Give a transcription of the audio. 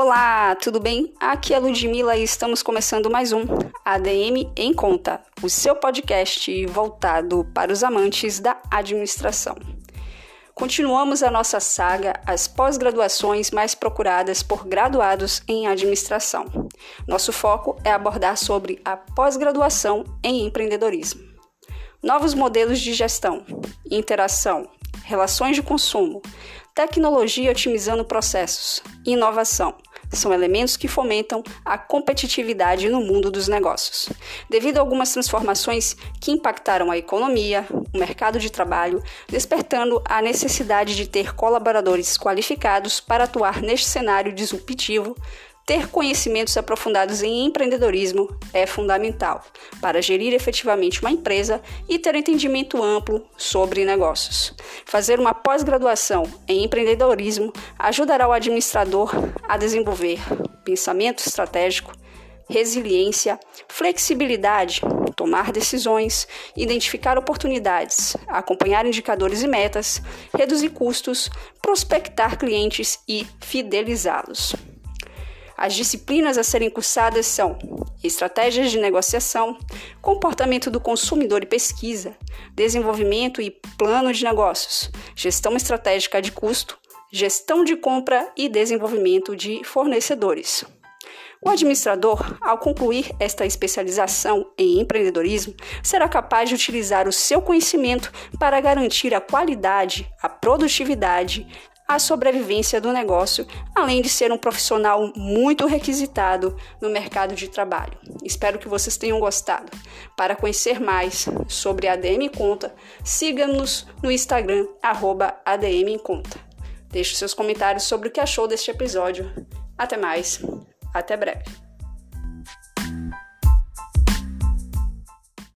Olá, tudo bem? Aqui é Ludmilla e estamos começando mais um ADM em Conta, o seu podcast voltado para os amantes da administração. Continuamos a nossa saga As pós-graduações mais procuradas por graduados em administração. Nosso foco é abordar sobre a pós-graduação em empreendedorismo. Novos modelos de gestão, interação, relações de consumo, tecnologia otimizando processos, inovação são elementos que fomentam a competitividade no mundo dos negócios. Devido a algumas transformações que impactaram a economia, o mercado de trabalho, despertando a necessidade de ter colaboradores qualificados para atuar neste cenário disruptivo, ter conhecimentos aprofundados em empreendedorismo é fundamental para gerir efetivamente uma empresa e ter entendimento amplo sobre negócios. Fazer uma pós-graduação em empreendedorismo ajudará o administrador a desenvolver pensamento estratégico, resiliência, flexibilidade, tomar decisões, identificar oportunidades, acompanhar indicadores e metas, reduzir custos, prospectar clientes e fidelizá-los. As disciplinas a serem cursadas são estratégias de negociação, comportamento do consumidor e pesquisa, desenvolvimento e plano de negócios, gestão estratégica de custo, gestão de compra e desenvolvimento de fornecedores. O administrador, ao concluir esta especialização em empreendedorismo, será capaz de utilizar o seu conhecimento para garantir a qualidade, a produtividade, a sobrevivência do negócio, além de ser um profissional muito requisitado no mercado de trabalho. Espero que vocês tenham gostado. Para conhecer mais sobre a ADM Conta, siga-nos no Instagram, arroba ADM Conta. Deixe seus comentários sobre o que achou deste episódio. Até mais, até breve.